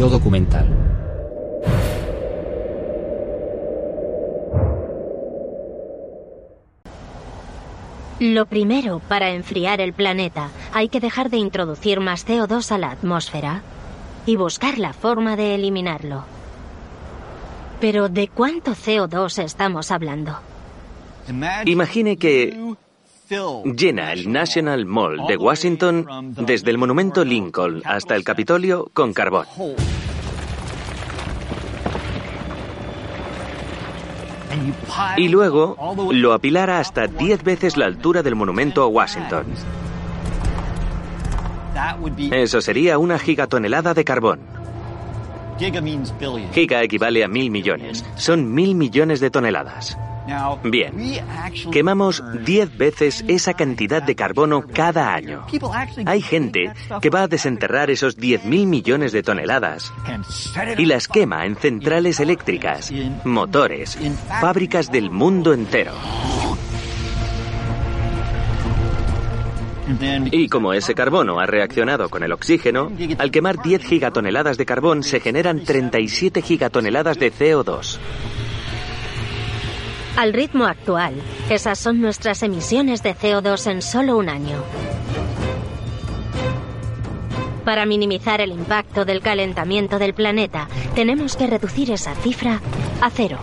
Yo documental. Lo primero, para enfriar el planeta, hay que dejar de introducir más CO2 a la atmósfera y buscar la forma de eliminarlo. Pero ¿de cuánto CO2 estamos hablando? Imagine que llena el National Mall de Washington desde el monumento Lincoln hasta el Capitolio con carbón. Y luego lo apilara hasta 10 veces la altura del monumento a Washington. Eso sería una gigatonelada de carbón. Giga equivale a mil millones. Son mil millones de toneladas. Bien, quemamos 10 veces esa cantidad de carbono cada año. Hay gente que va a desenterrar esos 10.000 millones de toneladas y las quema en centrales eléctricas, motores, fábricas del mundo entero. Y como ese carbono ha reaccionado con el oxígeno, al quemar 10 gigatoneladas de carbón se generan 37 gigatoneladas de CO2. Al ritmo actual, esas son nuestras emisiones de CO2 en solo un año. Para minimizar el impacto del calentamiento del planeta, tenemos que reducir esa cifra a cero.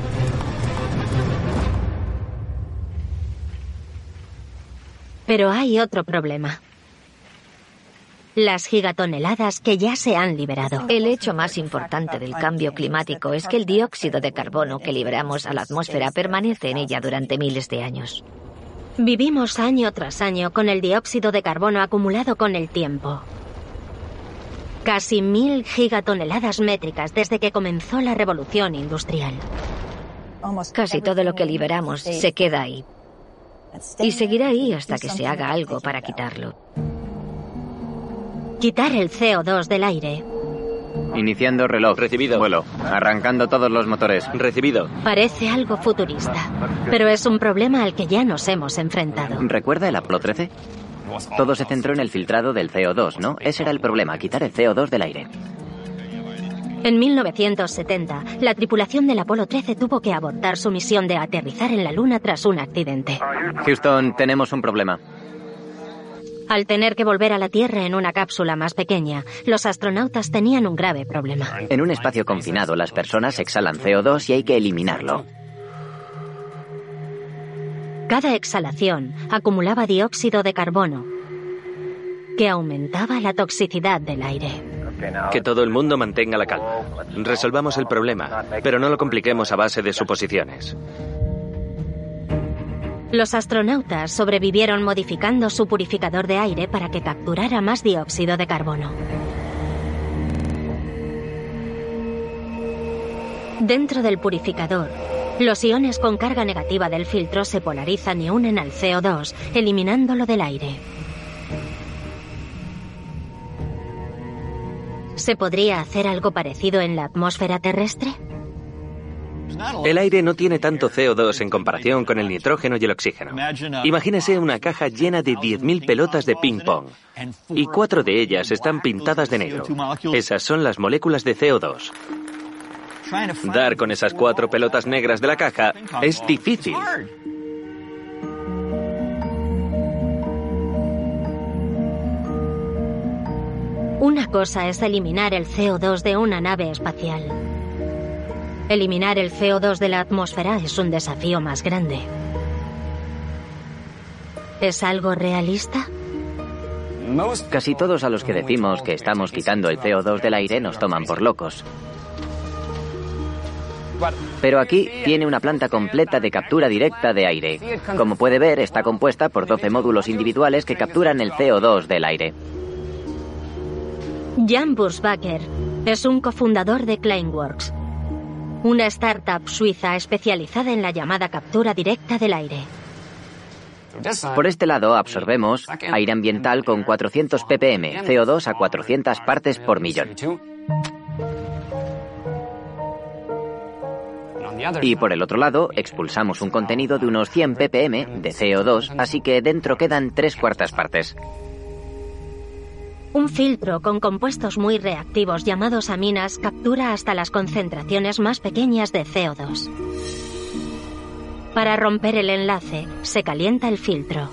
Pero hay otro problema. Las gigatoneladas que ya se han liberado. El hecho más importante del cambio climático es que el dióxido de carbono que liberamos a la atmósfera permanece en ella durante miles de años. Vivimos año tras año con el dióxido de carbono acumulado con el tiempo. Casi mil gigatoneladas métricas desde que comenzó la revolución industrial. Casi todo lo que liberamos se queda ahí. Y seguirá ahí hasta que se haga algo para quitarlo. Quitar el CO2 del aire. Iniciando reloj. Recibido. Vuelo. Arrancando todos los motores. Recibido. Parece algo futurista, pero es un problema al que ya nos hemos enfrentado. ¿Recuerda el Apolo 13? Todo se centró en el filtrado del CO2, ¿no? Ese era el problema, quitar el CO2 del aire. En 1970, la tripulación del Apolo 13 tuvo que abortar su misión de aterrizar en la Luna tras un accidente. Houston, tenemos un problema. Al tener que volver a la Tierra en una cápsula más pequeña, los astronautas tenían un grave problema. En un espacio confinado, las personas exhalan CO2 y hay que eliminarlo. Cada exhalación acumulaba dióxido de carbono, que aumentaba la toxicidad del aire. Que todo el mundo mantenga la calma. Resolvamos el problema, pero no lo compliquemos a base de suposiciones. Los astronautas sobrevivieron modificando su purificador de aire para que capturara más dióxido de carbono. Dentro del purificador, los iones con carga negativa del filtro se polarizan y unen al CO2, eliminándolo del aire. ¿Se podría hacer algo parecido en la atmósfera terrestre? El aire no tiene tanto CO2 en comparación con el nitrógeno y el oxígeno. Imagínese una caja llena de 10.000 pelotas de ping-pong y cuatro de ellas están pintadas de negro. Esas son las moléculas de CO2. Dar con esas cuatro pelotas negras de la caja es difícil. Una cosa es eliminar el CO2 de una nave espacial. Eliminar el CO2 de la atmósfera es un desafío más grande. ¿Es algo realista? Casi todos a los que decimos que estamos quitando el CO2 del aire nos toman por locos. Pero aquí tiene una planta completa de captura directa de aire. Como puede ver, está compuesta por 12 módulos individuales que capturan el CO2 del aire. Jan Bursbacher es un cofundador de Kleinworks, una startup suiza especializada en la llamada captura directa del aire. Por este lado absorbemos aire ambiental con 400 ppm, CO2 a 400 partes por millón. Y por el otro lado, expulsamos un contenido de unos 100 ppm de CO2, así que dentro quedan tres cuartas partes. Un filtro con compuestos muy reactivos llamados aminas captura hasta las concentraciones más pequeñas de CO2. Para romper el enlace, se calienta el filtro.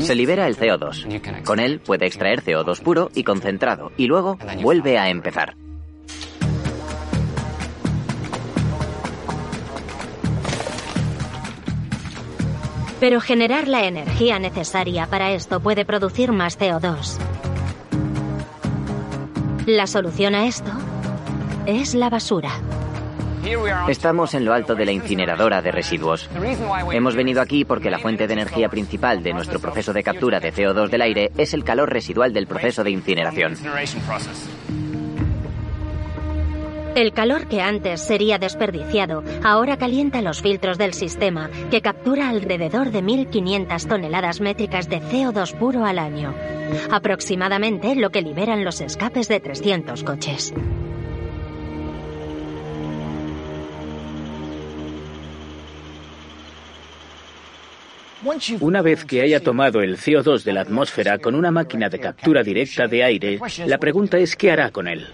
Se libera el CO2. Con él puede extraer CO2 puro y concentrado y luego vuelve a empezar. Pero generar la energía necesaria para esto puede producir más CO2. La solución a esto es la basura. Estamos en lo alto de la incineradora de residuos. Hemos venido aquí porque la fuente de energía principal de nuestro proceso de captura de CO2 del aire es el calor residual del proceso de incineración. El calor que antes sería desperdiciado ahora calienta los filtros del sistema, que captura alrededor de 1.500 toneladas métricas de CO2 puro al año, aproximadamente lo que liberan los escapes de 300 coches. Una vez que haya tomado el CO2 de la atmósfera con una máquina de captura directa de aire, la pregunta es qué hará con él.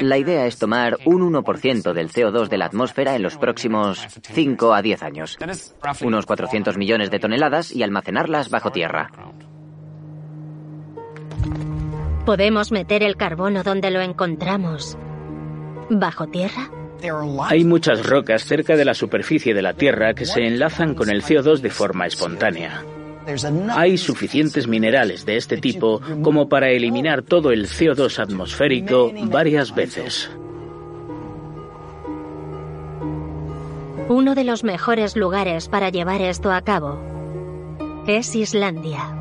La idea es tomar un 1% del CO2 de la atmósfera en los próximos 5 a 10 años, unos 400 millones de toneladas y almacenarlas bajo tierra. ¿Podemos meter el carbono donde lo encontramos? ¿Bajo tierra? Hay muchas rocas cerca de la superficie de la Tierra que se enlazan con el CO2 de forma espontánea. Hay suficientes minerales de este tipo como para eliminar todo el CO2 atmosférico varias veces. Uno de los mejores lugares para llevar esto a cabo es Islandia.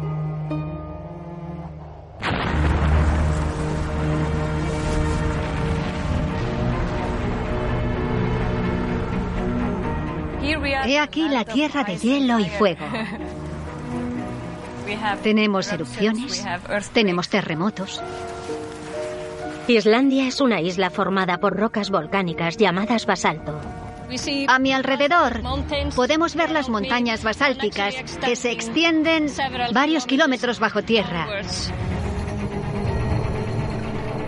He aquí la tierra de hielo y fuego. Tenemos erupciones, tenemos terremotos. Islandia es una isla formada por rocas volcánicas llamadas basalto. A mi alrededor podemos ver las montañas basálticas que se extienden varios kilómetros bajo tierra.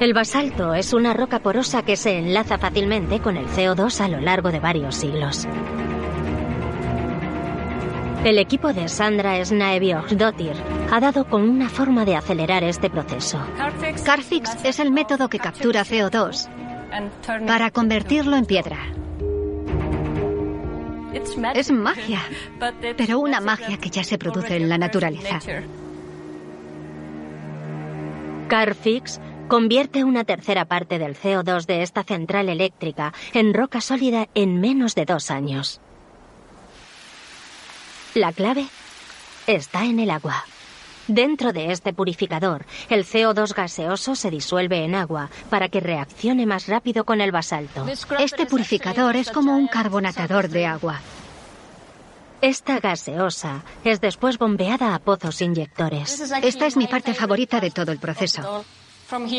El basalto es una roca porosa que se enlaza fácilmente con el CO2 a lo largo de varios siglos. El equipo de Sandra Snaebiogdottir ha dado con una forma de acelerar este proceso. Carfix es el método que captura CO2 para convertirlo en piedra. Es magia, pero una magia que ya se produce en la naturaleza. Carfix convierte una tercera parte del CO2 de esta central eléctrica en roca sólida en menos de dos años. La clave está en el agua. Dentro de este purificador, el CO2 gaseoso se disuelve en agua para que reaccione más rápido con el basalto. Este purificador es como un carbonatador de agua. Esta gaseosa es después bombeada a pozos inyectores. Esta es mi parte favorita de todo el proceso.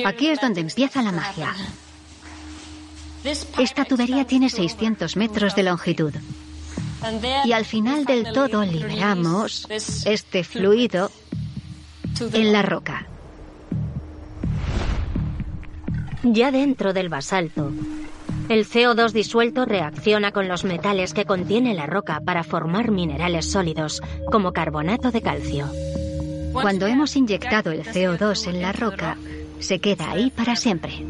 Aquí es donde empieza la magia. Esta tubería tiene 600 metros de longitud. Y al final del todo liberamos este fluido en la roca. Ya dentro del basalto, el CO2 disuelto reacciona con los metales que contiene la roca para formar minerales sólidos, como carbonato de calcio. Cuando hemos inyectado el CO2 en la roca, se queda ahí para siempre.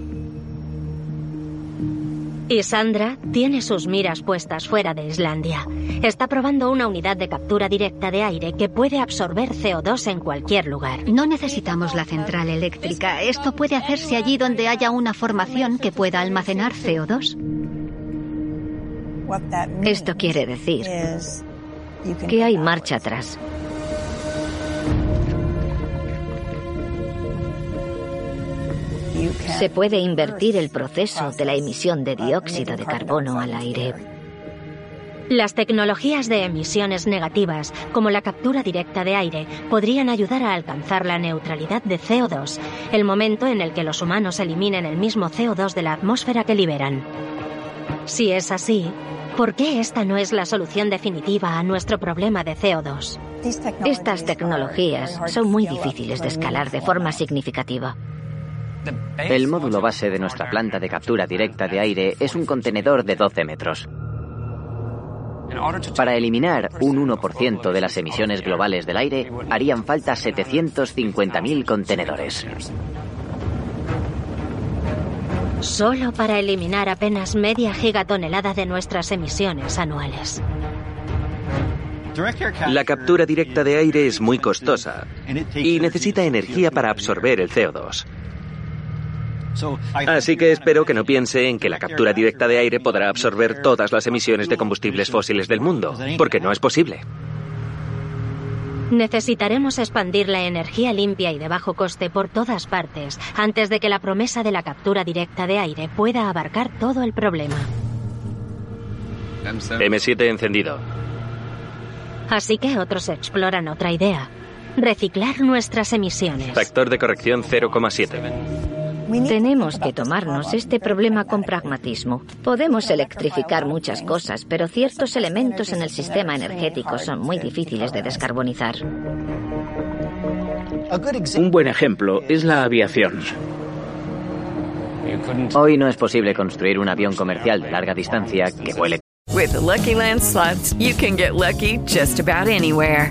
Y Sandra tiene sus miras puestas fuera de Islandia. Está probando una unidad de captura directa de aire que puede absorber CO2 en cualquier lugar. No necesitamos la central eléctrica. Esto puede hacerse allí donde haya una formación que pueda almacenar CO2. Esto quiere decir que hay marcha atrás. Se puede invertir el proceso de la emisión de dióxido de carbono al aire. Las tecnologías de emisiones negativas, como la captura directa de aire, podrían ayudar a alcanzar la neutralidad de CO2, el momento en el que los humanos eliminen el mismo CO2 de la atmósfera que liberan. Si es así, ¿por qué esta no es la solución definitiva a nuestro problema de CO2? Estas tecnologías son muy difíciles de escalar de forma significativa. El módulo base de nuestra planta de captura directa de aire es un contenedor de 12 metros. Para eliminar un 1% de las emisiones globales del aire, harían falta 750.000 contenedores. Solo para eliminar apenas media gigatonelada de nuestras emisiones anuales. La captura directa de aire es muy costosa y necesita energía para absorber el CO2. Así que espero que no piense en que la captura directa de aire podrá absorber todas las emisiones de combustibles fósiles del mundo, porque no es posible. Necesitaremos expandir la energía limpia y de bajo coste por todas partes antes de que la promesa de la captura directa de aire pueda abarcar todo el problema. M7 encendido. Así que otros exploran otra idea. Reciclar nuestras emisiones. Factor de corrección 0,7. Tenemos que tomarnos este problema con pragmatismo. Podemos electrificar muchas cosas, pero ciertos elementos en el sistema energético son muy difíciles de descarbonizar. Un buen ejemplo es la aviación. Hoy no es posible construir un avión comercial de larga distancia que vuele. With Lucky Land slots, you can get lucky just about anywhere.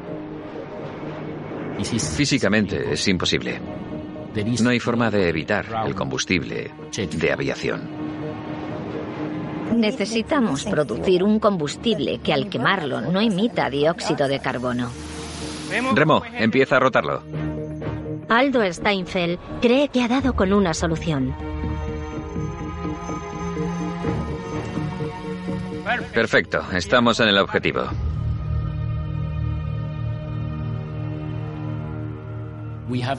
Físicamente es imposible. No hay forma de evitar el combustible de aviación. Necesitamos producir un combustible que al quemarlo no emita dióxido de carbono. Remo, empieza a rotarlo. Aldo Steinfeld cree que ha dado con una solución. Perfecto, estamos en el objetivo.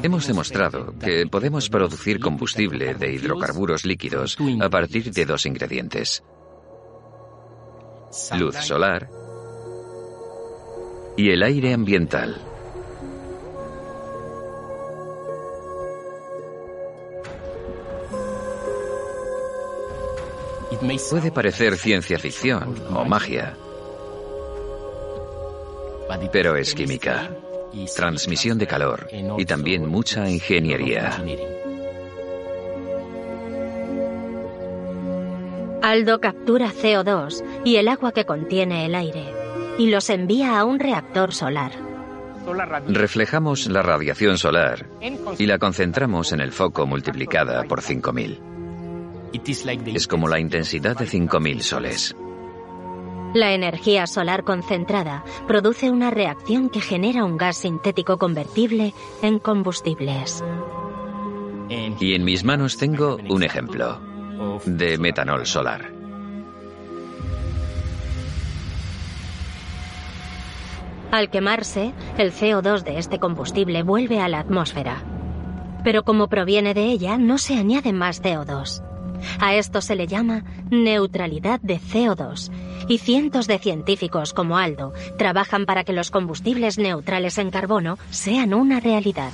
Hemos demostrado que podemos producir combustible de hidrocarburos líquidos a partir de dos ingredientes. Luz solar y el aire ambiental. Puede parecer ciencia ficción o magia, pero es química transmisión de calor y también mucha ingeniería. Aldo captura CO2 y el agua que contiene el aire y los envía a un reactor solar. Reflejamos la radiación solar y la concentramos en el foco multiplicada por 5000. Es como la intensidad de 5000 soles. La energía solar concentrada produce una reacción que genera un gas sintético convertible en combustibles. Y en mis manos tengo un ejemplo de metanol solar. Al quemarse, el CO2 de este combustible vuelve a la atmósfera. Pero como proviene de ella, no se añade más CO2. A esto se le llama neutralidad de CO2 y cientos de científicos como Aldo trabajan para que los combustibles neutrales en carbono sean una realidad.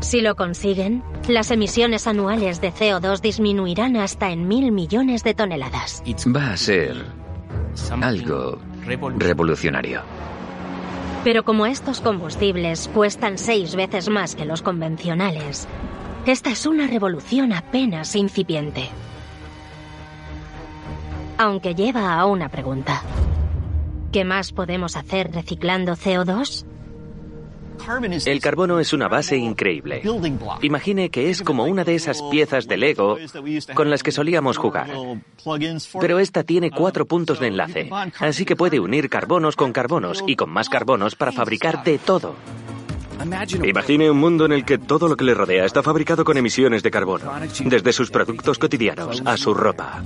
Si lo consiguen, las emisiones anuales de CO2 disminuirán hasta en mil millones de toneladas. Va a ser algo revolucionario. Pero como estos combustibles cuestan seis veces más que los convencionales, esta es una revolución apenas incipiente. Aunque lleva a una pregunta. ¿Qué más podemos hacer reciclando CO2? El carbono es una base increíble. Imagine que es como una de esas piezas de Lego con las que solíamos jugar. Pero esta tiene cuatro puntos de enlace, así que puede unir carbonos con carbonos y con más carbonos para fabricar de todo. Imagine un mundo en el que todo lo que le rodea está fabricado con emisiones de carbono, desde sus productos cotidianos a su ropa.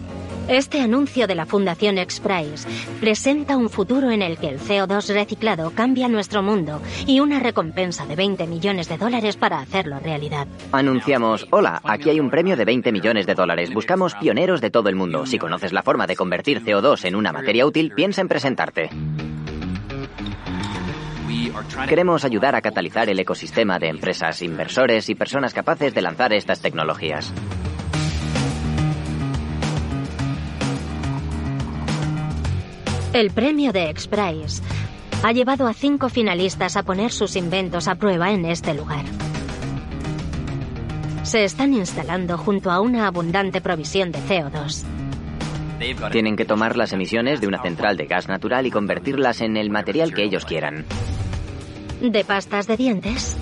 Este anuncio de la Fundación X-Prize presenta un futuro en el que el CO2 reciclado cambia nuestro mundo y una recompensa de 20 millones de dólares para hacerlo realidad. Anunciamos, hola, aquí hay un premio de 20 millones de dólares. Buscamos pioneros de todo el mundo. Si conoces la forma de convertir CO2 en una materia útil, piensa en presentarte. Queremos ayudar a catalizar el ecosistema de empresas, inversores y personas capaces de lanzar estas tecnologías. El premio de X-Prize ha llevado a cinco finalistas a poner sus inventos a prueba en este lugar. Se están instalando junto a una abundante provisión de CO2. Tienen que tomar las emisiones de una central de gas natural y convertirlas en el material que ellos quieran. De pastas de dientes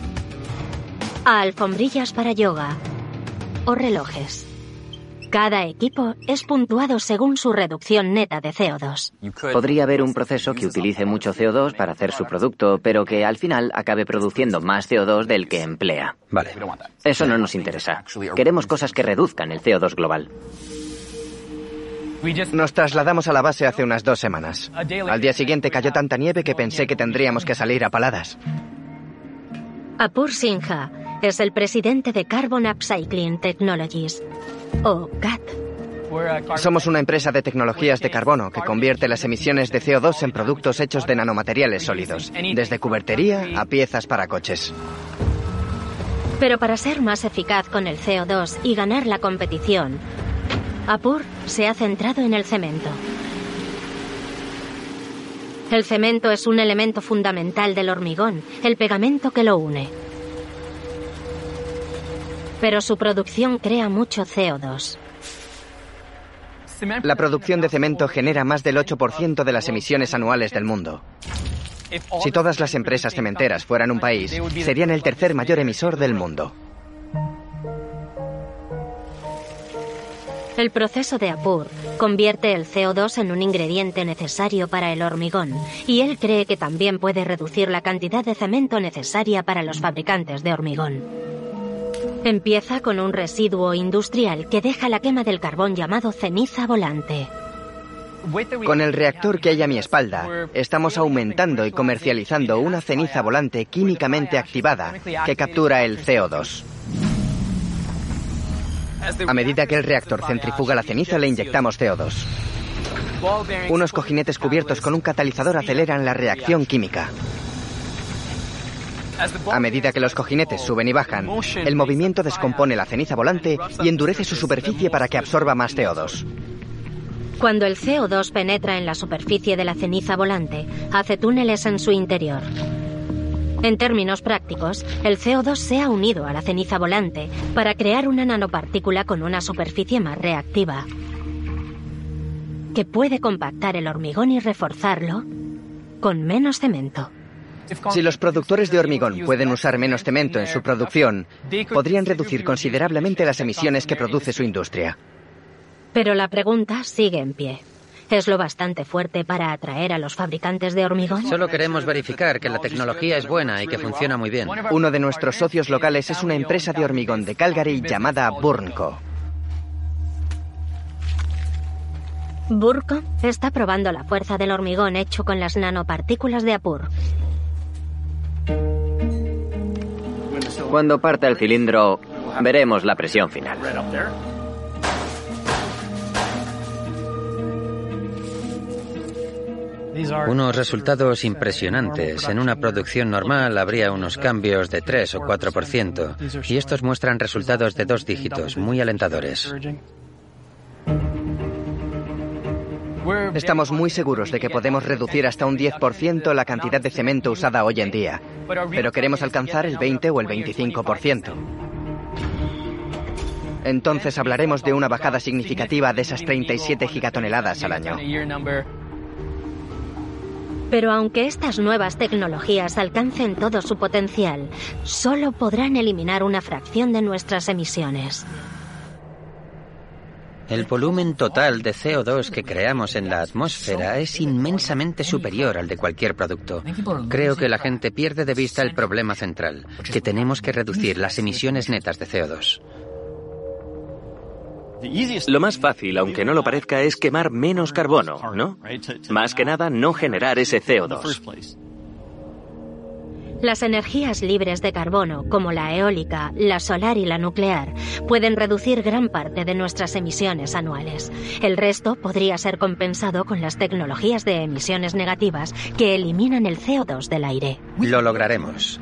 a alfombrillas para yoga o relojes. Cada equipo es puntuado según su reducción neta de CO2. Podría haber un proceso que utilice mucho CO2 para hacer su producto, pero que al final acabe produciendo más CO2 del que emplea. Vale. Eso no nos interesa. Queremos cosas que reduzcan el CO2 global. Nos trasladamos a la base hace unas dos semanas. Al día siguiente cayó tanta nieve que pensé que tendríamos que salir a paladas. Apur Sinha es el presidente de Carbon Upcycling Technologies, o CAT. Somos una empresa de tecnologías de carbono que convierte las emisiones de CO2 en productos hechos de nanomateriales sólidos, desde cubertería a piezas para coches. Pero para ser más eficaz con el CO2 y ganar la competición, Apur se ha centrado en el cemento. El cemento es un elemento fundamental del hormigón, el pegamento que lo une. Pero su producción crea mucho CO2. La producción de cemento genera más del 8% de las emisiones anuales del mundo. Si todas las empresas cementeras fueran un país, serían el tercer mayor emisor del mundo. El proceso de Apur convierte el CO2 en un ingrediente necesario para el hormigón y él cree que también puede reducir la cantidad de cemento necesaria para los fabricantes de hormigón. Empieza con un residuo industrial que deja la quema del carbón llamado ceniza volante. Con el reactor que hay a mi espalda, estamos aumentando y comercializando una ceniza volante químicamente activada que captura el CO2. A medida que el reactor centrifuga la ceniza, le inyectamos CO2. Unos cojinetes cubiertos con un catalizador aceleran la reacción química. A medida que los cojinetes suben y bajan, el movimiento descompone la ceniza volante y endurece su superficie para que absorba más CO2. Cuando el CO2 penetra en la superficie de la ceniza volante, hace túneles en su interior. En términos prácticos, el CO2 se ha unido a la ceniza volante para crear una nanopartícula con una superficie más reactiva, que puede compactar el hormigón y reforzarlo con menos cemento. Si los productores de hormigón pueden usar menos cemento en su producción, podrían reducir considerablemente las emisiones que produce su industria. Pero la pregunta sigue en pie. ¿Es lo bastante fuerte para atraer a los fabricantes de hormigón? Solo queremos verificar que la tecnología es buena y que funciona muy bien. Uno de nuestros socios locales es una empresa de hormigón de Calgary llamada Burnco. Burco está probando la fuerza del hormigón hecho con las nanopartículas de Apur. Cuando parta el cilindro, veremos la presión final. Unos resultados impresionantes. En una producción normal habría unos cambios de 3 o 4%, y estos muestran resultados de dos dígitos, muy alentadores. Estamos muy seguros de que podemos reducir hasta un 10% la cantidad de cemento usada hoy en día, pero queremos alcanzar el 20 o el 25%. entonces hablaremos de una bajada significativa de esas 37 gigatoneladas al año. Pero aunque estas nuevas tecnologías alcancen todo su potencial, solo podrán eliminar una fracción de nuestras emisiones. El volumen total de CO2 que creamos en la atmósfera es inmensamente superior al de cualquier producto. Creo que la gente pierde de vista el problema central, que tenemos que reducir las emisiones netas de CO2. Lo más fácil, aunque no lo parezca, es quemar menos carbono, ¿no? Más que nada, no generar ese CO2. Las energías libres de carbono, como la eólica, la solar y la nuclear, pueden reducir gran parte de nuestras emisiones anuales. El resto podría ser compensado con las tecnologías de emisiones negativas que eliminan el CO2 del aire. Lo lograremos.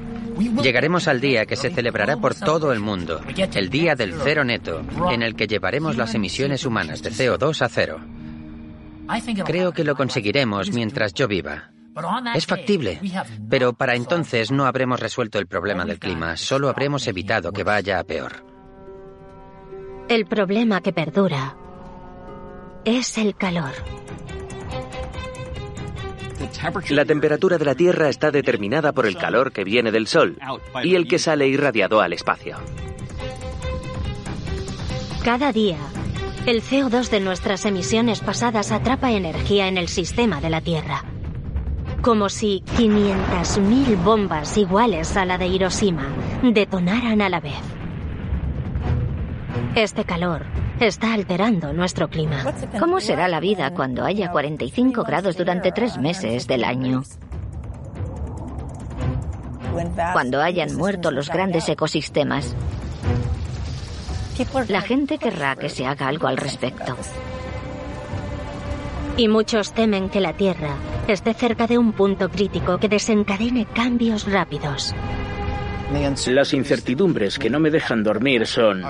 Llegaremos al día que se celebrará por todo el mundo, el día del cero neto, en el que llevaremos las emisiones humanas de CO2 a cero. Creo que lo conseguiremos mientras yo viva. Es factible, pero para entonces no habremos resuelto el problema del clima, solo habremos evitado que vaya a peor. El problema que perdura es el calor. La temperatura de la Tierra está determinada por el calor que viene del Sol y el que sale irradiado al espacio. Cada día, el CO2 de nuestras emisiones pasadas atrapa energía en el sistema de la Tierra como si 500.000 bombas iguales a la de Hiroshima detonaran a la vez. Este calor está alterando nuestro clima. ¿Cómo será la vida cuando haya 45 grados durante tres meses del año? Cuando hayan muerto los grandes ecosistemas. La gente querrá que se haga algo al respecto. Y muchos temen que la Tierra esté cerca de un punto crítico que desencadene cambios rápidos. Las incertidumbres que no me dejan dormir son,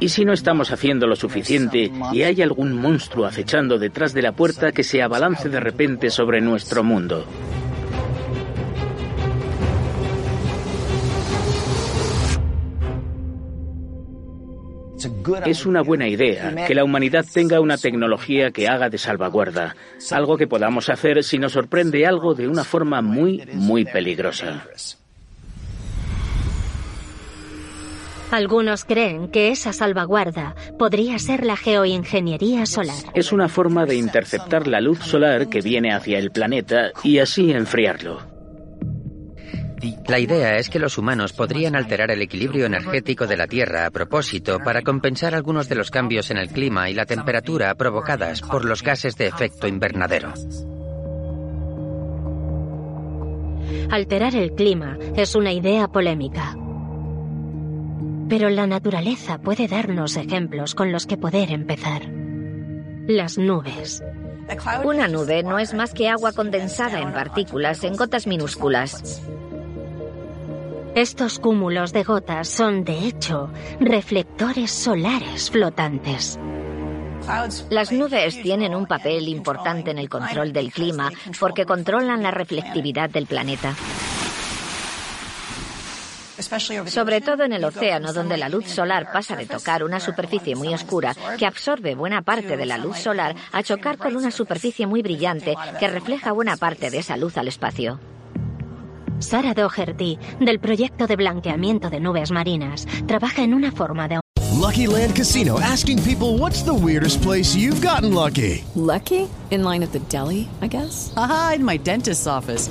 ¿y si no estamos haciendo lo suficiente y hay algún monstruo acechando detrás de la puerta que se abalance de repente sobre nuestro mundo? Es una buena idea que la humanidad tenga una tecnología que haga de salvaguarda, algo que podamos hacer si nos sorprende algo de una forma muy, muy peligrosa. Algunos creen que esa salvaguarda podría ser la geoingeniería solar. Es una forma de interceptar la luz solar que viene hacia el planeta y así enfriarlo. La idea es que los humanos podrían alterar el equilibrio energético de la Tierra a propósito para compensar algunos de los cambios en el clima y la temperatura provocadas por los gases de efecto invernadero. Alterar el clima es una idea polémica. Pero la naturaleza puede darnos ejemplos con los que poder empezar. Las nubes. Una nube no es más que agua condensada en partículas en gotas minúsculas. Estos cúmulos de gotas son, de hecho, reflectores solares flotantes. Las nubes tienen un papel importante en el control del clima porque controlan la reflectividad del planeta. Sobre todo en el océano, donde la luz solar pasa de tocar una superficie muy oscura que absorbe buena parte de la luz solar a chocar con una superficie muy brillante que refleja buena parte de esa luz al espacio. Sara Doherty, del proyecto de blanqueamiento de nubes marinas, trabaja en una forma de... Lucky Land Casino, asking people what's the weirdest place you've gotten lucky. Lucky? In line at the deli, I guess? Aha, in my dentist's office.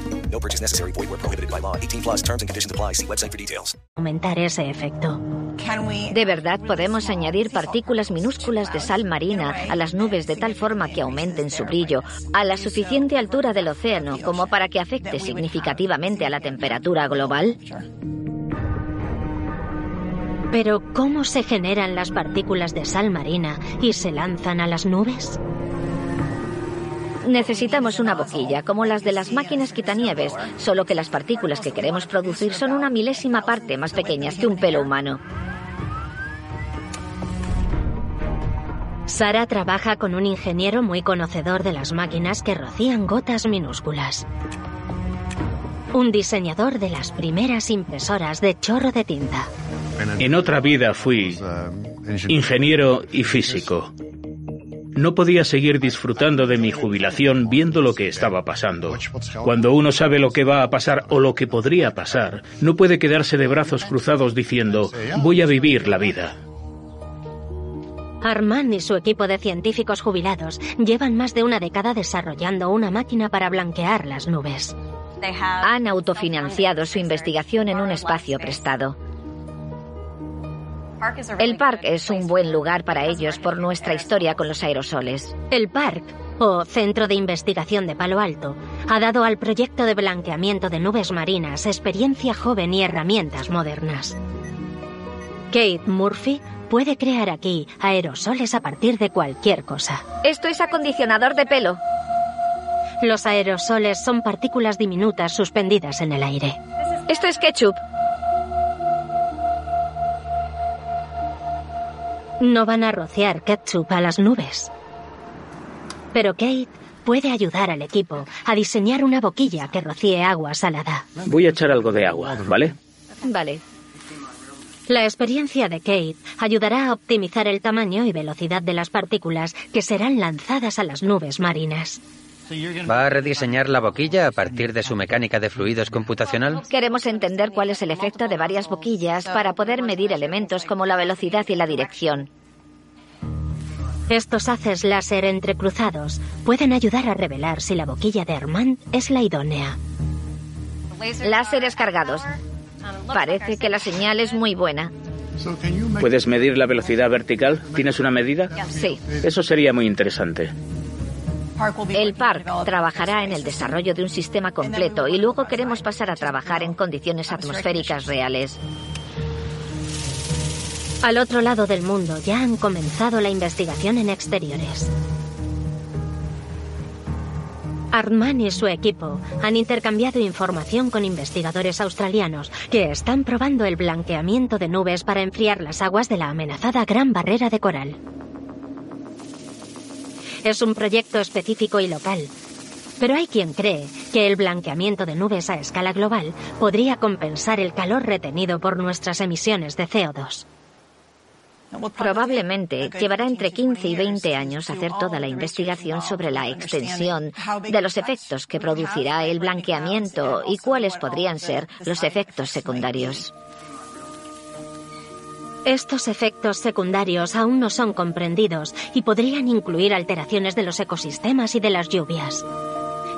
No purchase necessary. Void where prohibited by law. 18 plus terms and conditions apply. See website for details. Aumentar ese efecto. De verdad podemos añadir partículas minúsculas de sal marina a las nubes de tal forma que aumenten su brillo a la suficiente altura del océano como para que afecte significativamente a la temperatura global. Pero ¿cómo se generan las partículas de sal marina y se lanzan a las nubes? Necesitamos una boquilla, como las de las máquinas quitanieves, solo que las partículas que queremos producir son una milésima parte más pequeñas que un pelo humano. Sara trabaja con un ingeniero muy conocedor de las máquinas que rocían gotas minúsculas. Un diseñador de las primeras impresoras de chorro de tinta. En otra vida fui ingeniero y físico. No podía seguir disfrutando de mi jubilación viendo lo que estaba pasando. Cuando uno sabe lo que va a pasar o lo que podría pasar, no puede quedarse de brazos cruzados diciendo, voy a vivir la vida. Armand y su equipo de científicos jubilados llevan más de una década desarrollando una máquina para blanquear las nubes. Han autofinanciado su investigación en un espacio prestado. El parque es un buen lugar para ellos por nuestra historia con los aerosoles. El parque, o Centro de Investigación de Palo Alto, ha dado al proyecto de blanqueamiento de nubes marinas experiencia joven y herramientas modernas. Kate Murphy puede crear aquí aerosoles a partir de cualquier cosa. Esto es acondicionador de pelo. Los aerosoles son partículas diminutas suspendidas en el aire. Esto es ketchup. No van a rociar ketchup a las nubes. Pero Kate puede ayudar al equipo a diseñar una boquilla que rocíe agua salada. Voy a echar algo de agua, ¿vale? Vale. La experiencia de Kate ayudará a optimizar el tamaño y velocidad de las partículas que serán lanzadas a las nubes marinas. ¿Va a rediseñar la boquilla a partir de su mecánica de fluidos computacional? Queremos entender cuál es el efecto de varias boquillas para poder medir elementos como la velocidad y la dirección. Estos haces láser entrecruzados pueden ayudar a revelar si la boquilla de Armand es la idónea. Láseres cargados. Parece que la señal es muy buena. ¿Puedes medir la velocidad vertical? ¿Tienes una medida? Sí. Eso sería muy interesante. El parque trabajará en el desarrollo de un sistema completo y luego queremos pasar a trabajar en condiciones atmosféricas reales. Al otro lado del mundo ya han comenzado la investigación en exteriores. Armand y su equipo han intercambiado información con investigadores australianos que están probando el blanqueamiento de nubes para enfriar las aguas de la amenazada Gran Barrera de Coral. Es un proyecto específico y local. Pero hay quien cree que el blanqueamiento de nubes a escala global podría compensar el calor retenido por nuestras emisiones de CO2. Probablemente llevará entre 15 y 20 años hacer toda la investigación sobre la extensión de los efectos que producirá el blanqueamiento y cuáles podrían ser los efectos secundarios. Estos efectos secundarios aún no son comprendidos y podrían incluir alteraciones de los ecosistemas y de las lluvias.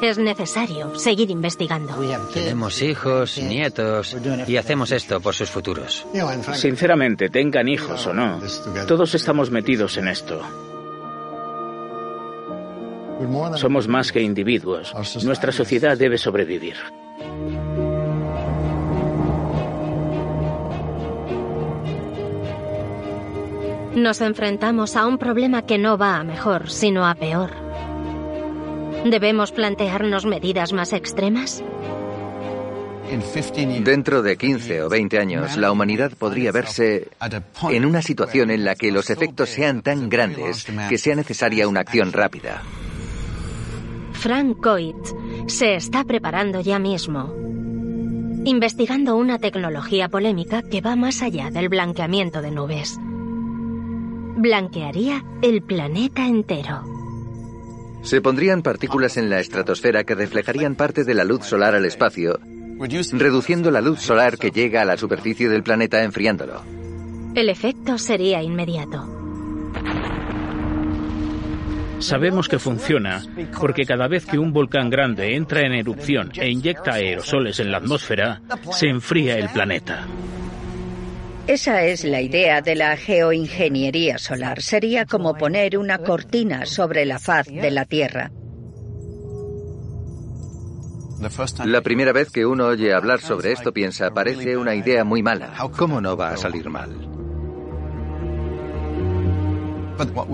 Es necesario seguir investigando. Tenemos hijos, nietos y hacemos esto por sus futuros. Sinceramente, tengan hijos o no, todos estamos metidos en esto. Somos más que individuos. Nuestra sociedad debe sobrevivir. Nos enfrentamos a un problema que no va a mejor, sino a peor. ¿Debemos plantearnos medidas más extremas? Dentro de 15 o 20 años, la humanidad podría verse en una situación en la que los efectos sean tan grandes que sea necesaria una acción rápida. Frank Coit se está preparando ya mismo, investigando una tecnología polémica que va más allá del blanqueamiento de nubes blanquearía el planeta entero. Se pondrían partículas en la estratosfera que reflejarían parte de la luz solar al espacio, reduciendo la luz solar que llega a la superficie del planeta enfriándolo. El efecto sería inmediato. Sabemos que funciona porque cada vez que un volcán grande entra en erupción e inyecta aerosoles en la atmósfera, se enfría el planeta. Esa es la idea de la geoingeniería solar. Sería como poner una cortina sobre la faz de la Tierra. La primera vez que uno oye hablar sobre esto piensa, parece una idea muy mala. ¿Cómo no va a salir mal?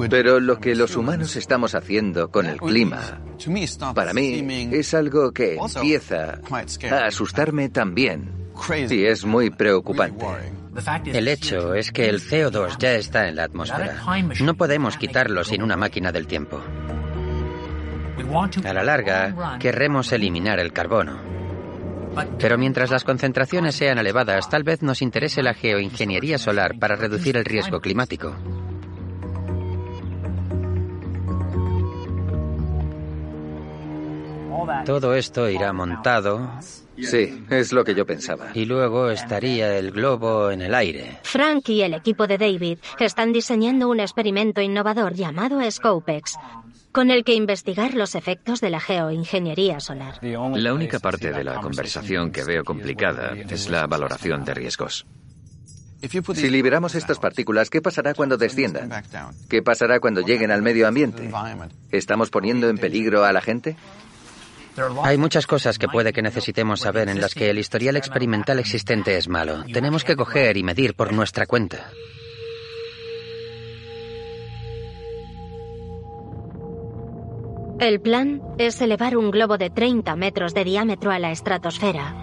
Pero lo que los humanos estamos haciendo con el clima, para mí, es algo que empieza a asustarme también. Y es muy preocupante. El hecho es que el CO2 ya está en la atmósfera. No podemos quitarlo sin una máquina del tiempo. A la larga, querremos eliminar el carbono. Pero mientras las concentraciones sean elevadas, tal vez nos interese la geoingeniería solar para reducir el riesgo climático. Todo esto irá montado. Sí, es lo que yo pensaba. Y luego estaría el globo en el aire. Frank y el equipo de David están diseñando un experimento innovador llamado Scopex, con el que investigar los efectos de la geoingeniería solar. La única parte de la conversación que veo complicada es la valoración de riesgos. Si liberamos estas partículas, ¿qué pasará cuando desciendan? ¿Qué pasará cuando lleguen al medio ambiente? ¿Estamos poniendo en peligro a la gente? Hay muchas cosas que puede que necesitemos saber en las que el historial experimental existente es malo. Tenemos que coger y medir por nuestra cuenta. El plan es elevar un globo de 30 metros de diámetro a la estratosfera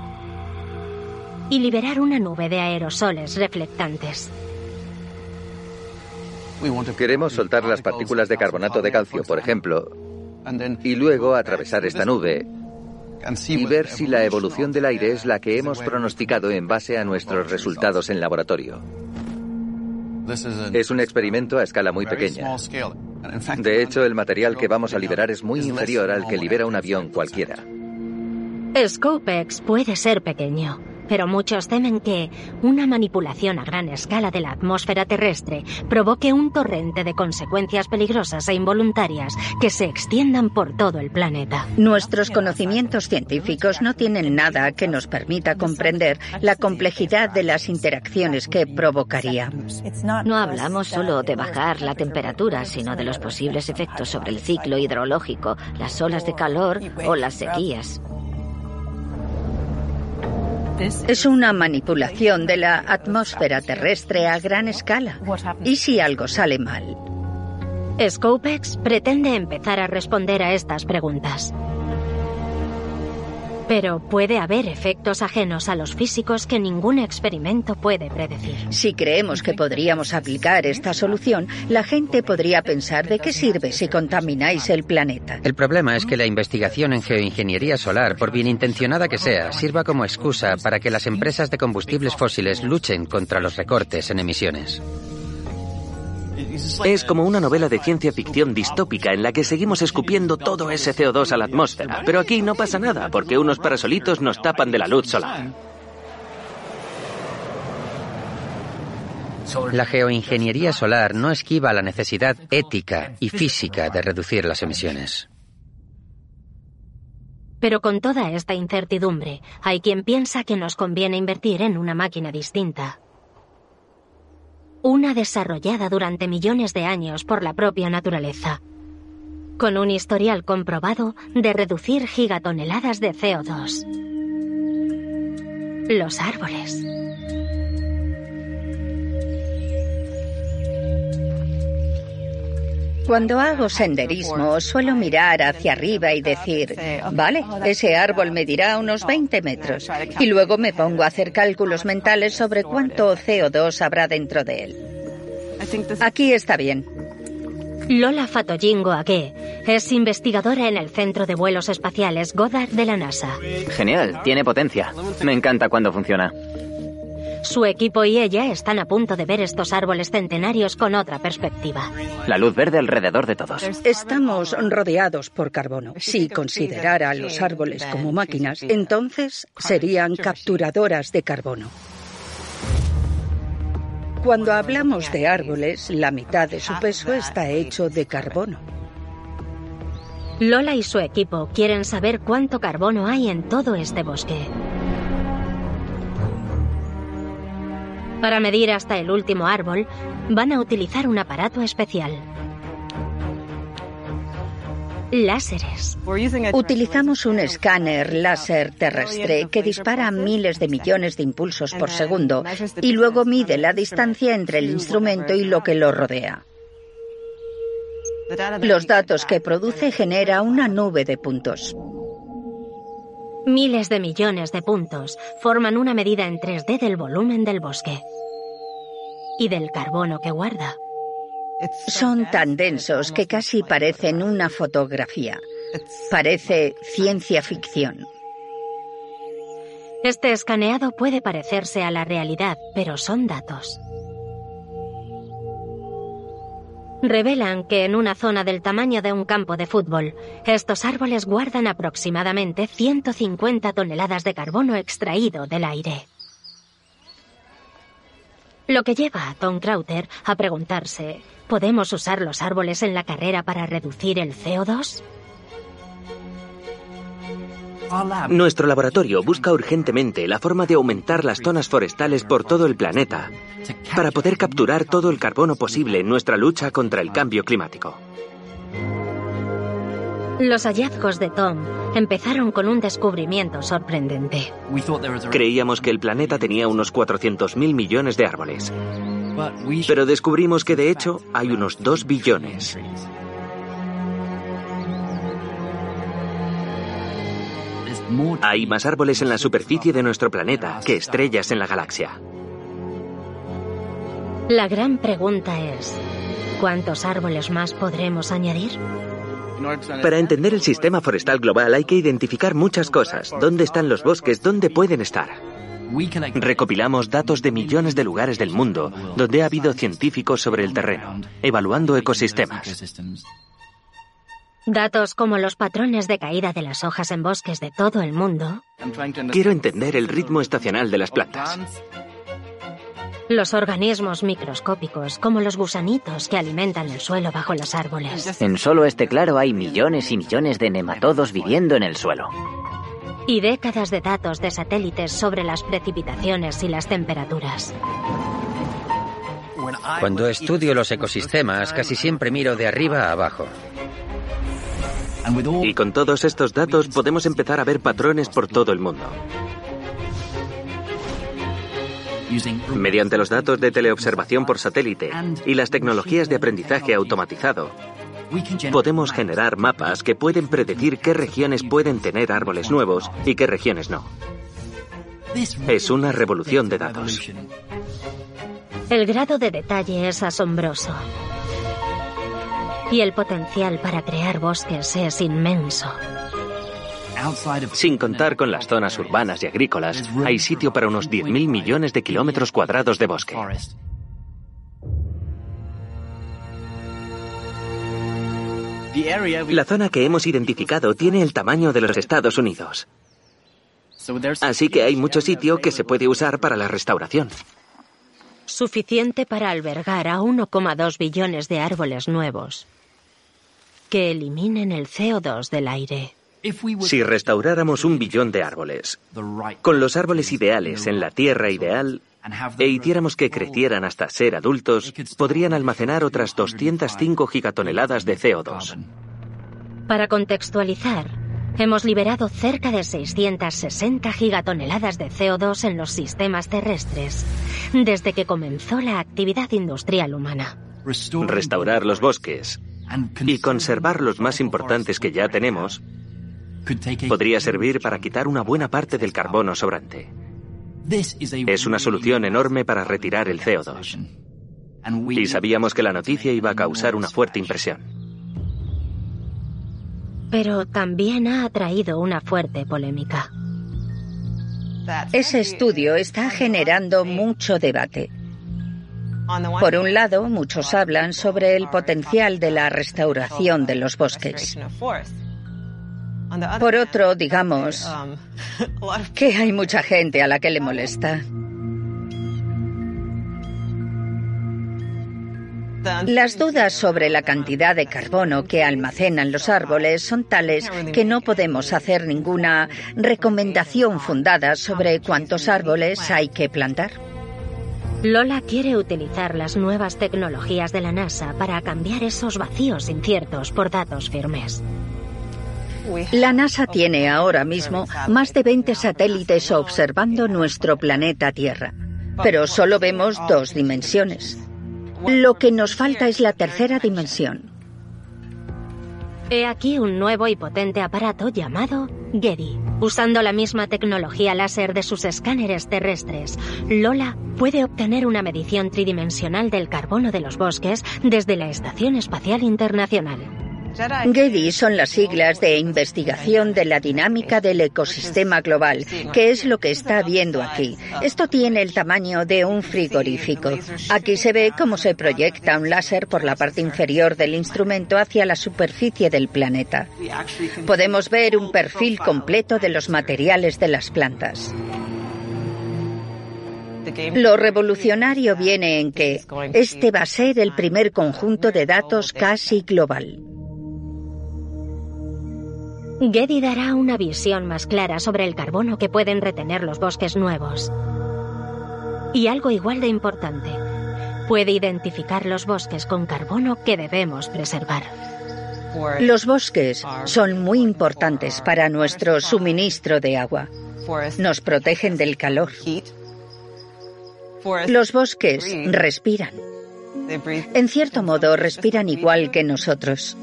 y liberar una nube de aerosoles reflectantes. Queremos soltar las partículas de carbonato de calcio, por ejemplo, y luego atravesar esta nube y ver si la evolución del aire es la que hemos pronosticado en base a nuestros resultados en laboratorio. Es un experimento a escala muy pequeña. De hecho, el material que vamos a liberar es muy inferior al que libera un avión cualquiera. Scopex puede ser pequeño, pero muchos temen que una manipulación a gran escala de la atmósfera terrestre provoque un torrente de consecuencias peligrosas e involuntarias que se extiendan por todo el planeta. Nuestros conocimientos científicos no tienen nada que nos permita comprender la complejidad de las interacciones que provocaría. No hablamos solo de bajar la temperatura, sino de los posibles efectos sobre el ciclo hidrológico, las olas de calor o las sequías. Es una manipulación de la atmósfera terrestre a gran escala. ¿Y si algo sale mal? Scopex pretende empezar a responder a estas preguntas. Pero puede haber efectos ajenos a los físicos que ningún experimento puede predecir. Si creemos que podríamos aplicar esta solución, la gente podría pensar de qué sirve si contamináis el planeta. El problema es que la investigación en geoingeniería solar, por bien intencionada que sea, sirva como excusa para que las empresas de combustibles fósiles luchen contra los recortes en emisiones. Es como una novela de ciencia ficción distópica en la que seguimos escupiendo todo ese CO2 a la atmósfera. Pero aquí no pasa nada, porque unos parasolitos nos tapan de la luz solar. La geoingeniería solar no esquiva la necesidad ética y física de reducir las emisiones. Pero con toda esta incertidumbre, hay quien piensa que nos conviene invertir en una máquina distinta una desarrollada durante millones de años por la propia naturaleza, con un historial comprobado de reducir gigatoneladas de CO2. Los árboles. Cuando hago senderismo, suelo mirar hacia arriba y decir, vale, ese árbol medirá unos 20 metros. Y luego me pongo a hacer cálculos mentales sobre cuánto CO2 habrá dentro de él. Aquí está bien. Lola Fatoyingo Ague es investigadora en el Centro de Vuelos Espaciales Goddard de la NASA. Genial, tiene potencia. Me encanta cuando funciona. Su equipo y ella están a punto de ver estos árboles centenarios con otra perspectiva. La luz verde alrededor de todos. Estamos rodeados por carbono. Si considerara a los árboles como máquinas, entonces serían capturadoras de carbono. Cuando hablamos de árboles, la mitad de su peso está hecho de carbono. Lola y su equipo quieren saber cuánto carbono hay en todo este bosque. Para medir hasta el último árbol, van a utilizar un aparato especial. Láseres. Utilizamos un escáner láser terrestre que dispara miles de millones de impulsos por segundo y luego mide la distancia entre el instrumento y lo que lo rodea. Los datos que produce genera una nube de puntos. Miles de millones de puntos forman una medida en 3D del volumen del bosque y del carbono que guarda. Son tan densos que casi parecen una fotografía. Parece ciencia ficción. Este escaneado puede parecerse a la realidad, pero son datos. Revelan que en una zona del tamaño de un campo de fútbol, estos árboles guardan aproximadamente 150 toneladas de carbono extraído del aire. Lo que lleva a Tom Crowther a preguntarse, ¿podemos usar los árboles en la carrera para reducir el CO2? Nuestro laboratorio busca urgentemente la forma de aumentar las zonas forestales por todo el planeta para poder capturar todo el carbono posible en nuestra lucha contra el cambio climático. Los hallazgos de Tom empezaron con un descubrimiento sorprendente. Creíamos que el planeta tenía unos 400.000 millones de árboles. Pero descubrimos que de hecho hay unos 2 billones. Hay más árboles en la superficie de nuestro planeta que estrellas en la galaxia. La gran pregunta es, ¿cuántos árboles más podremos añadir? Para entender el sistema forestal global hay que identificar muchas cosas. ¿Dónde están los bosques? ¿Dónde pueden estar? Recopilamos datos de millones de lugares del mundo donde ha habido científicos sobre el terreno, evaluando ecosistemas. Datos como los patrones de caída de las hojas en bosques de todo el mundo. Quiero entender el ritmo estacional de las plantas. Los organismos microscópicos, como los gusanitos que alimentan el suelo bajo los árboles. En solo este claro hay millones y millones de nematodos viviendo en el suelo. Y décadas de datos de satélites sobre las precipitaciones y las temperaturas. Cuando estudio los ecosistemas, casi siempre miro de arriba a abajo. Y con todos estos datos podemos empezar a ver patrones por todo el mundo. Mediante los datos de teleobservación por satélite y las tecnologías de aprendizaje automatizado, podemos generar mapas que pueden predecir qué regiones pueden tener árboles nuevos y qué regiones no. Es una revolución de datos. El grado de detalle es asombroso. Y el potencial para crear bosques es inmenso. Sin contar con las zonas urbanas y agrícolas, hay sitio para unos 10.000 millones de kilómetros cuadrados de bosque. La zona que hemos identificado tiene el tamaño de los Estados Unidos. Así que hay mucho sitio que se puede usar para la restauración. Suficiente para albergar a 1,2 billones de árboles nuevos que eliminen el CO2 del aire. Si restauráramos un billón de árboles, con los árboles ideales en la tierra ideal, e hiciéramos que crecieran hasta ser adultos, podrían almacenar otras 205 gigatoneladas de CO2. Para contextualizar, hemos liberado cerca de 660 gigatoneladas de CO2 en los sistemas terrestres desde que comenzó la actividad industrial humana. Restaurar los bosques y conservar los más importantes que ya tenemos podría servir para quitar una buena parte del carbono sobrante. Es una solución enorme para retirar el CO2. Y sabíamos que la noticia iba a causar una fuerte impresión. Pero también ha atraído una fuerte polémica. Ese estudio está generando mucho debate. Por un lado, muchos hablan sobre el potencial de la restauración de los bosques. Por otro, digamos que hay mucha gente a la que le molesta. Las dudas sobre la cantidad de carbono que almacenan los árboles son tales que no podemos hacer ninguna recomendación fundada sobre cuántos árboles hay que plantar. Lola quiere utilizar las nuevas tecnologías de la NASA para cambiar esos vacíos inciertos por datos firmes. La NASA tiene ahora mismo más de 20 satélites observando nuestro planeta Tierra, pero solo vemos dos dimensiones. Lo que nos falta es la tercera dimensión. He aquí un nuevo y potente aparato llamado Getty. Usando la misma tecnología láser de sus escáneres terrestres, Lola puede obtener una medición tridimensional del carbono de los bosques desde la Estación Espacial Internacional. GEDI son las siglas de investigación de la dinámica del ecosistema global, que es lo que está viendo aquí. Esto tiene el tamaño de un frigorífico. Aquí se ve cómo se proyecta un láser por la parte inferior del instrumento hacia la superficie del planeta. Podemos ver un perfil completo de los materiales de las plantas. Lo revolucionario viene en que este va a ser el primer conjunto de datos casi global. Getty dará una visión más clara sobre el carbono que pueden retener los bosques nuevos. Y algo igual de importante, puede identificar los bosques con carbono que debemos preservar. Los bosques son muy importantes para nuestro suministro de agua. Nos protegen del calor. Los bosques respiran. En cierto modo, respiran igual que nosotros.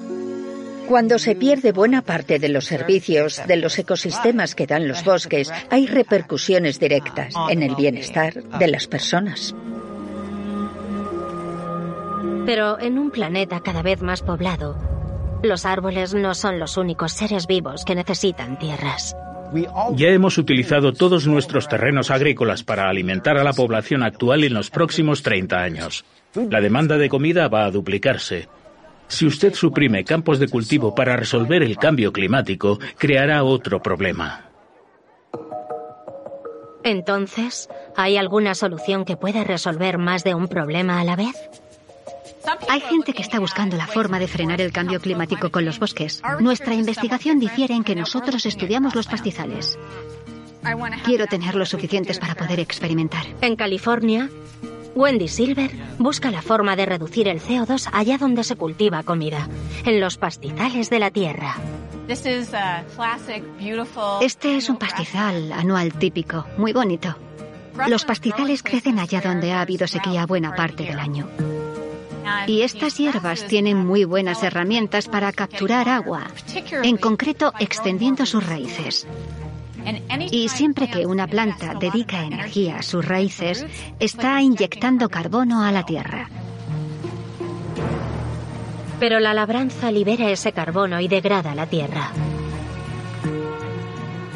Cuando se pierde buena parte de los servicios de los ecosistemas que dan los bosques, hay repercusiones directas en el bienestar de las personas. Pero en un planeta cada vez más poblado, los árboles no son los únicos seres vivos que necesitan tierras. Ya hemos utilizado todos nuestros terrenos agrícolas para alimentar a la población actual en los próximos 30 años. La demanda de comida va a duplicarse. Si usted suprime campos de cultivo para resolver el cambio climático, creará otro problema. Entonces, ¿hay alguna solución que pueda resolver más de un problema a la vez? Hay gente que está buscando la forma de frenar el cambio climático con los bosques. Nuestra investigación difiere en que nosotros estudiamos los pastizales. Quiero tener los suficientes para poder experimentar. En California, Wendy Silver busca la forma de reducir el CO2 allá donde se cultiva comida, en los pastizales de la tierra. Este es un pastizal anual típico, muy bonito. Los pastizales crecen allá donde ha habido sequía buena parte del año. Y estas hierbas tienen muy buenas herramientas para capturar agua, en concreto extendiendo sus raíces. Y siempre que una planta dedica energía a sus raíces, está inyectando carbono a la tierra. Pero la labranza libera ese carbono y degrada la tierra.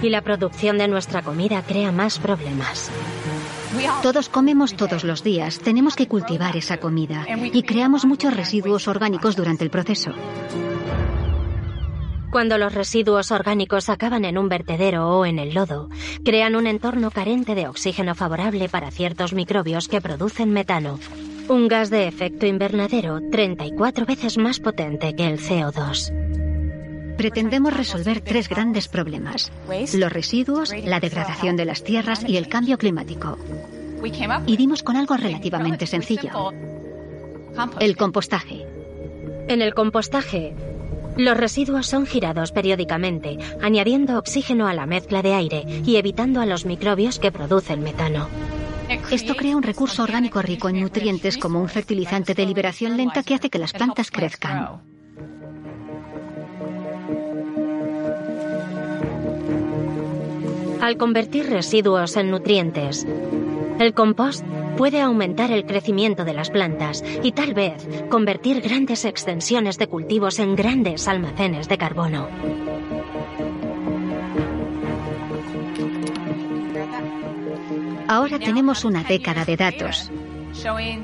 Y la producción de nuestra comida crea más problemas. Todos comemos todos los días, tenemos que cultivar esa comida y creamos muchos residuos orgánicos durante el proceso. Cuando los residuos orgánicos acaban en un vertedero o en el lodo, crean un entorno carente de oxígeno favorable para ciertos microbios que producen metano, un gas de efecto invernadero 34 veces más potente que el CO2. Pretendemos resolver tres grandes problemas, los residuos, la degradación de las tierras y el cambio climático. Y dimos con algo relativamente sencillo, el compostaje. En el compostaje, los residuos son girados periódicamente, añadiendo oxígeno a la mezcla de aire y evitando a los microbios que producen metano. Esto crea un recurso orgánico rico en nutrientes como un fertilizante de liberación lenta que hace que las plantas crezcan. Al convertir residuos en nutrientes, el compost puede aumentar el crecimiento de las plantas y tal vez convertir grandes extensiones de cultivos en grandes almacenes de carbono. Ahora tenemos una década de datos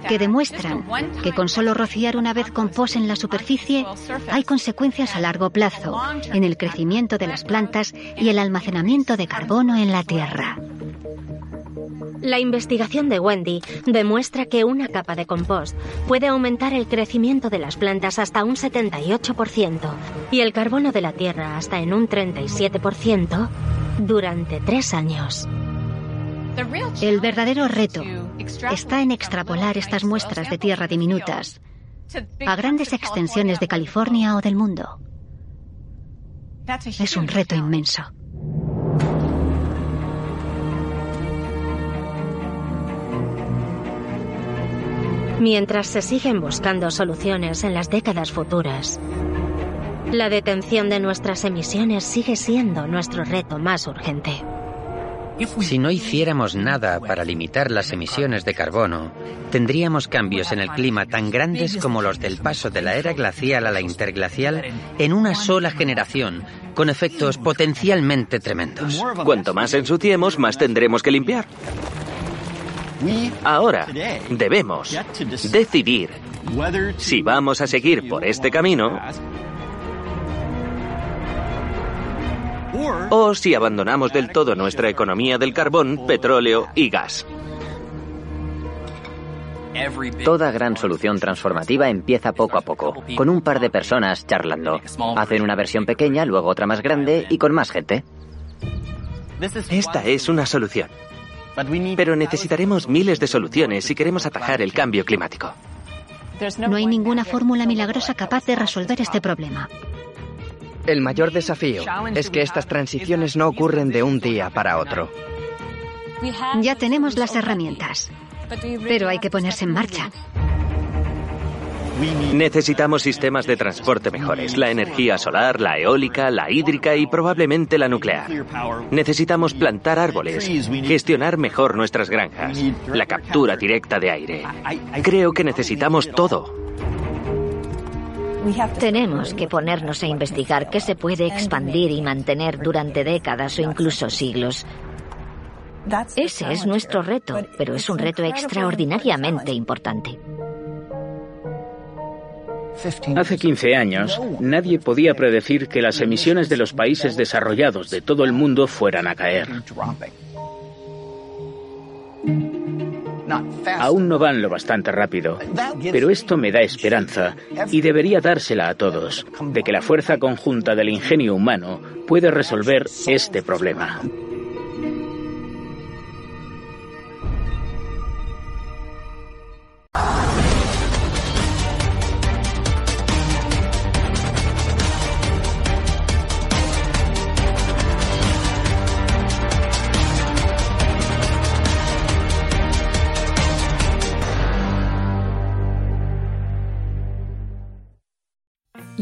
que demuestran que con solo rociar una vez compost en la superficie hay consecuencias a largo plazo en el crecimiento de las plantas y el almacenamiento de carbono en la tierra. La investigación de Wendy demuestra que una capa de compost puede aumentar el crecimiento de las plantas hasta un 78% y el carbono de la tierra hasta en un 37% durante tres años. El verdadero reto está en extrapolar estas muestras de tierra diminutas a grandes extensiones de California o del mundo. Es un reto inmenso. Mientras se siguen buscando soluciones en las décadas futuras, la detención de nuestras emisiones sigue siendo nuestro reto más urgente. Si no hiciéramos nada para limitar las emisiones de carbono, tendríamos cambios en el clima tan grandes como los del paso de la era glacial a la interglacial en una sola generación, con efectos potencialmente tremendos. Cuanto más ensuciemos, más tendremos que limpiar. Ahora debemos decidir si vamos a seguir por este camino o si abandonamos del todo nuestra economía del carbón, petróleo y gas. Toda gran solución transformativa empieza poco a poco, con un par de personas charlando. Hacen una versión pequeña, luego otra más grande y con más gente. Esta es una solución. Pero necesitaremos miles de soluciones si queremos atajar el cambio climático. No hay ninguna fórmula milagrosa capaz de resolver este problema. El mayor desafío es que estas transiciones no ocurren de un día para otro. Ya tenemos las herramientas, pero hay que ponerse en marcha. Necesitamos sistemas de transporte mejores, la energía solar, la eólica, la hídrica y probablemente la nuclear. Necesitamos plantar árboles, gestionar mejor nuestras granjas, la captura directa de aire. Creo que necesitamos todo. Tenemos que ponernos a investigar qué se puede expandir y mantener durante décadas o incluso siglos. Ese es nuestro reto, pero es un reto extraordinariamente importante. Hace 15 años, nadie podía predecir que las emisiones de los países desarrollados de todo el mundo fueran a caer. Aún no van lo bastante rápido, pero esto me da esperanza y debería dársela a todos, de que la fuerza conjunta del ingenio humano puede resolver este problema.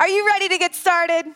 Are you ready to get started?